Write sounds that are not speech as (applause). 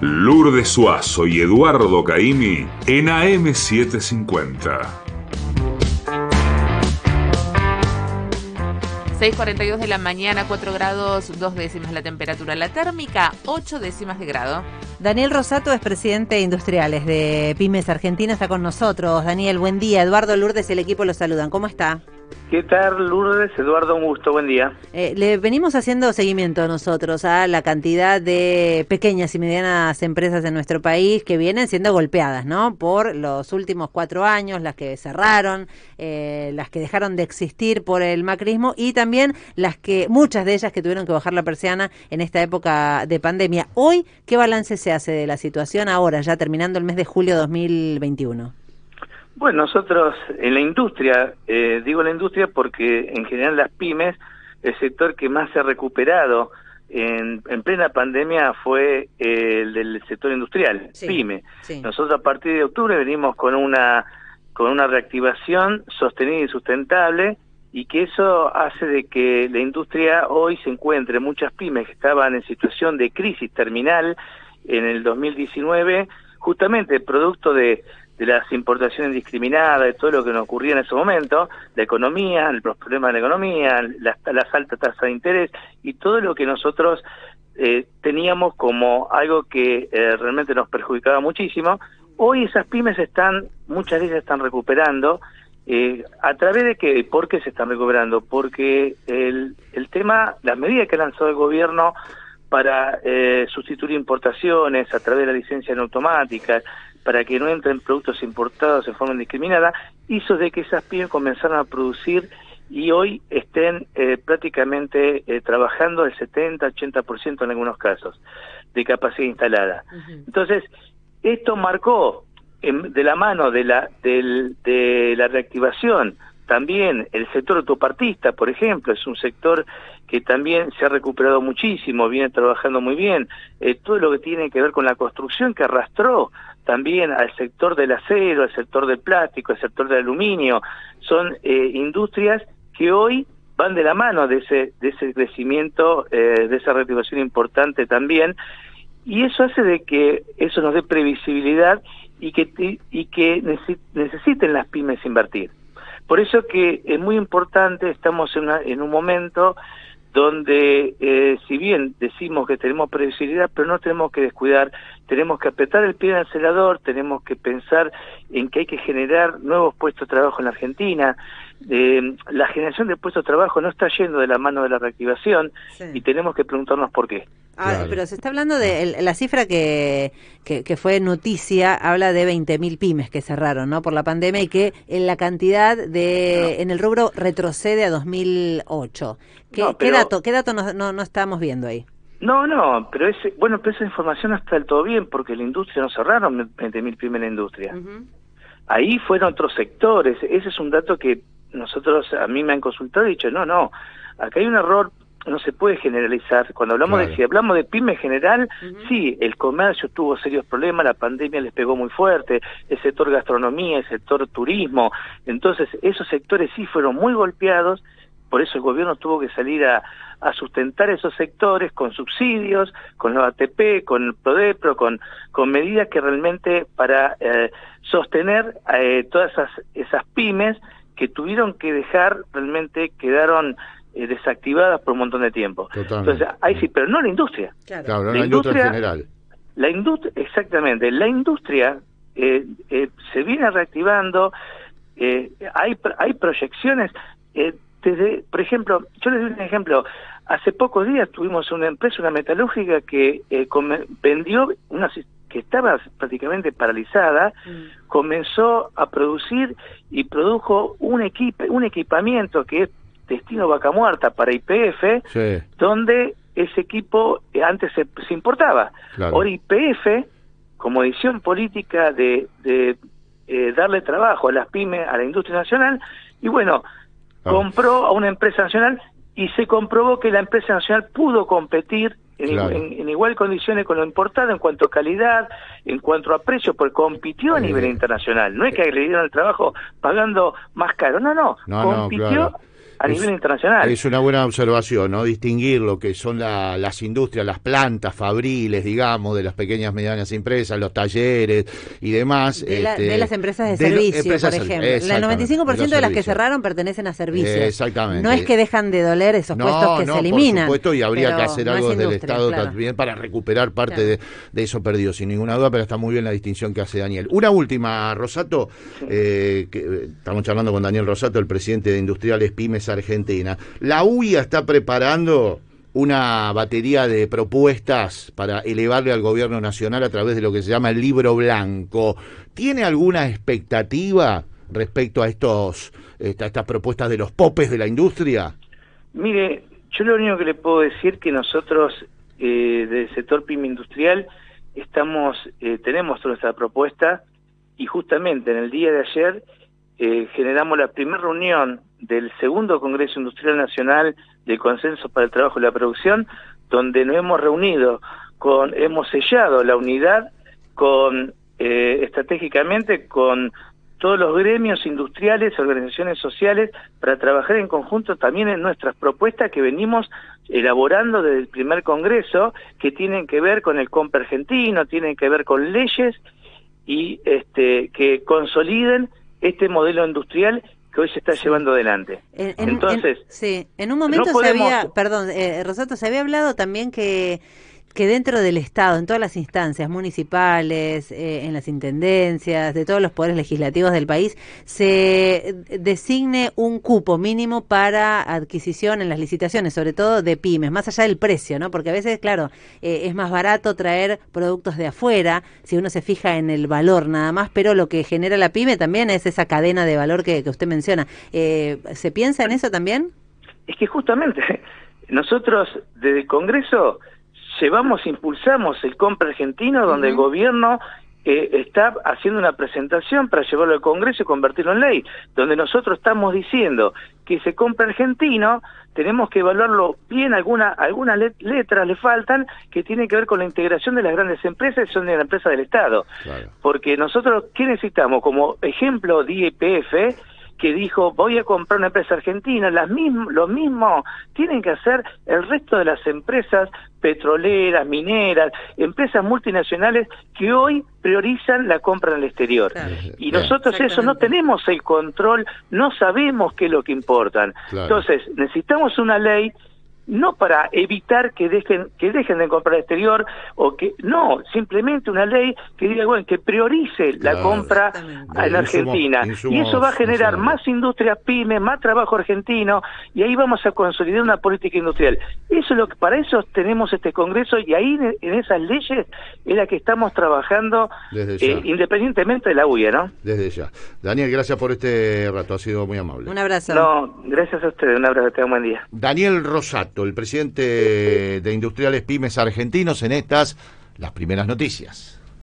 Lourdes Suazo y Eduardo Caimi en AM750. 6.42 de la mañana, 4 grados, 2 décimas la temperatura. La térmica, 8 décimas de grado. Daniel Rosato es presidente de Industriales de Pymes Argentina, está con nosotros. Daniel, buen día. Eduardo Lourdes y el equipo lo saludan. ¿Cómo está? ¿Qué tal, Lourdes? Eduardo, un gusto, buen día. Eh, le venimos haciendo seguimiento nosotros a la cantidad de pequeñas y medianas empresas en nuestro país que vienen siendo golpeadas, ¿no? Por los últimos cuatro años, las que cerraron, eh, las que dejaron de existir por el macrismo y también las que, muchas de ellas que tuvieron que bajar la persiana en esta época de pandemia. Hoy, ¿qué balance se hace de la situación ahora, ya terminando el mes de julio 2021? Bueno, nosotros en la industria, eh, digo la industria porque en general las pymes, el sector que más se ha recuperado en, plena pandemia fue el del sector industrial, pyme. Nosotros a partir de octubre venimos con una con una reactivación sostenida y sustentable y que eso hace de que la industria hoy se encuentre muchas pymes que estaban en situación de crisis terminal en el 2019 justamente producto de de las importaciones discriminadas, de todo lo que nos ocurría en ese momento, la economía, los problemas de la economía, las, altas tasas de interés y todo lo que nosotros eh, teníamos como algo que eh, realmente nos perjudicaba muchísimo. Hoy esas pymes están, muchas de ellas están recuperando. Eh, ¿A través de qué? ¿Por qué se están recuperando? Porque el, el tema, las medidas que ha lanzado el gobierno para eh, sustituir importaciones a través de la licencia no automática, para que no entren productos importados en forma indiscriminada, hizo de que esas pymes comenzaran a producir y hoy estén eh, prácticamente eh, trabajando el 70-80% en algunos casos de capacidad instalada. Entonces, esto marcó de la mano de la, de la reactivación también el sector autopartista, por ejemplo, es un sector que también se ha recuperado muchísimo, viene trabajando muy bien. Eh, todo lo que tiene que ver con la construcción que arrastró también al sector del acero, al sector del plástico, al sector del aluminio, son eh, industrias que hoy van de la mano de ese, de ese crecimiento, eh, de esa reactivación importante también, y eso hace de que eso nos dé previsibilidad y que, y que necesiten las pymes invertir. Por eso que es muy importante, estamos en, en un momento donde eh, si bien decimos que tenemos previsibilidad, pero no tenemos que descuidar, tenemos que apretar el pie en el acelerador, tenemos que pensar en que hay que generar nuevos puestos de trabajo en la Argentina, eh, la generación de puestos de trabajo no está yendo de la mano de la reactivación y tenemos que preguntarnos por qué. Ah, pero se está hablando de la cifra que, que, fue noticia, habla de 20.000 pymes que cerraron ¿no? por la pandemia y que en la cantidad de en el rubro retrocede a 2008. ¿Qué, ¿qué dato, qué dato no, no, estamos viendo ahí? No, no, pero ese, bueno, pero esa información no está del todo bien porque la industria no cerraron 20.000 pymes en la industria. Ahí fueron otros sectores. Ese es un dato que nosotros, a mí me han consultado y dicho, no, no, acá hay un error, no se puede generalizar. Cuando hablamos de, si hablamos de pyme general, sí, el comercio tuvo serios problemas, la pandemia les pegó muy fuerte, el sector gastronomía, el sector turismo, entonces esos sectores sí fueron muy golpeados, por eso el gobierno tuvo que salir a, a sustentar esos sectores con subsidios, con los ATP, con el PRODEPRO, con, con medidas que realmente para eh, sostener eh, todas esas, esas pymes que tuvieron que dejar, realmente quedaron eh, desactivadas por un montón de tiempo. Entonces, ahí sí, pero no la industria. Claro, la, industria, en general. La industria, exactamente, la industria eh, eh, se viene reactivando, hay, hay proyecciones, desde, por ejemplo, yo les doy un ejemplo, hace pocos días tuvimos una empresa, una metalúrgica, que vendió una que estaba prácticamente paralizada, mm. comenzó a producir y produjo un, equipo, un equipamiento que es destino vaca muerta para IPF, donde ese equipo eh, antes se, importaba. Ahora IPF, como decisión política de, de eh, darle trabajo a las pymes, a la industria nacional, y bueno, ah. compró a una empresa nacional y se comprobó que la empresa nacional pudo competir en, igual condiciones con lo importado en cuanto a calidad, en cuanto a precio, porque compitió a nivel internacional. No es que le dieron el trabajo pagando más caro, no, no, compitió a nivel internacional. Es una buena observación, ¿no? Distinguir lo que son las industrias, las plantas fabriles, digamos, de las pequeñas medianas empresas, los talleres y demás. De, este, las empresas de, servicio, por ejemplo. El 95% de, las que cerraron pertenecen a servicios. exactamente. No es que dejan de doler esos puestos que se eliminan. Por supuesto, y habría que hacer algo desde el Estado también para recuperar parte de, eso perdido, sin ninguna duda, pero está muy bien la distinción que hace Daniel. Una última, Rosato, eh, que, eh, estamos charlando con Daniel Rosato, el presidente de Industriales Pymes Argentina. La UIA está preparando una batería de propuestas para elevarle al gobierno nacional a través de lo que se llama el libro blanco. ¿Tiene alguna expectativa respecto a estos estas propuestas de los popes de la industria? Mire, yo lo único que le puedo decir que nosotros eh, del sector pyme industrial estamos eh, tenemos toda esta propuesta y justamente en el día de ayer eh, generamos la primera reunión del segundo Congreso Industrial Nacional de Consenso para el Trabajo y la Producción, donde nos hemos reunido con, hemos sellado la unidad con eh, estratégicamente con todos los gremios industriales, organizaciones sociales, para trabajar en conjunto también en nuestras propuestas que venimos elaborando desde el primer Congreso, que tienen que ver con el compra argentino, tienen que ver con leyes y este, que consoliden este modelo industrial que hoy se está llevando adelante. Entonces, sí, en un momento se había, perdón, eh, Rosato, se había hablado también que que dentro del Estado, en todas las instancias municipales, eh, en las intendencias, de todos los poderes legislativos del país, se designe un cupo mínimo para adquisición en las licitaciones, sobre todo de pymes, más allá del precio, ¿no? Porque a veces, claro, eh, es más barato traer productos de afuera, si uno se fija en el valor nada más, pero lo que genera la pyme también es esa cadena de valor que, que usted menciona. Eh, ¿Se piensa en eso también? Es que justamente (laughs) nosotros desde el Congreso llevamos, impulsamos el compra argentino, donde el gobierno eh, está haciendo una presentación para llevarlo al Congreso y convertirlo en ley, donde nosotros estamos diciendo que ese compra argentino tenemos que evaluarlo bien, alguna, algunas letras le faltan que tienen que ver con la integración de las grandes empresas y son de la empresa del Estado. Porque nosotros, ¿qué necesitamos? Como ejemplo de IPF, que dijo voy a comprar una empresa argentina, las lo mismo tienen que hacer el resto de las empresas petroleras, mineras, empresas multinacionales que hoy priorizan la compra en el exterior. Y nosotros eso no tenemos el control, no sabemos qué es lo que importan. Entonces, necesitamos una ley no para evitar que dejen que dejen de comprar exterior o que no simplemente una ley que diga bueno que priorice la compra en Argentina. Y eso va a generar más industria pyme más trabajo argentino y ahí vamos a consolidar una política industrial. Eso es lo que para eso tenemos este congreso y ahí en esas leyes es la que estamos trabajando eh, independientemente de la UIA no desde ya. Daniel gracias por este rato ha sido muy amable. Un abrazo. No gracias a ustedes un abrazo tengan buen día. Daniel Rosato el presidente de Industriales Pymes Argentinos, en estas las primeras noticias.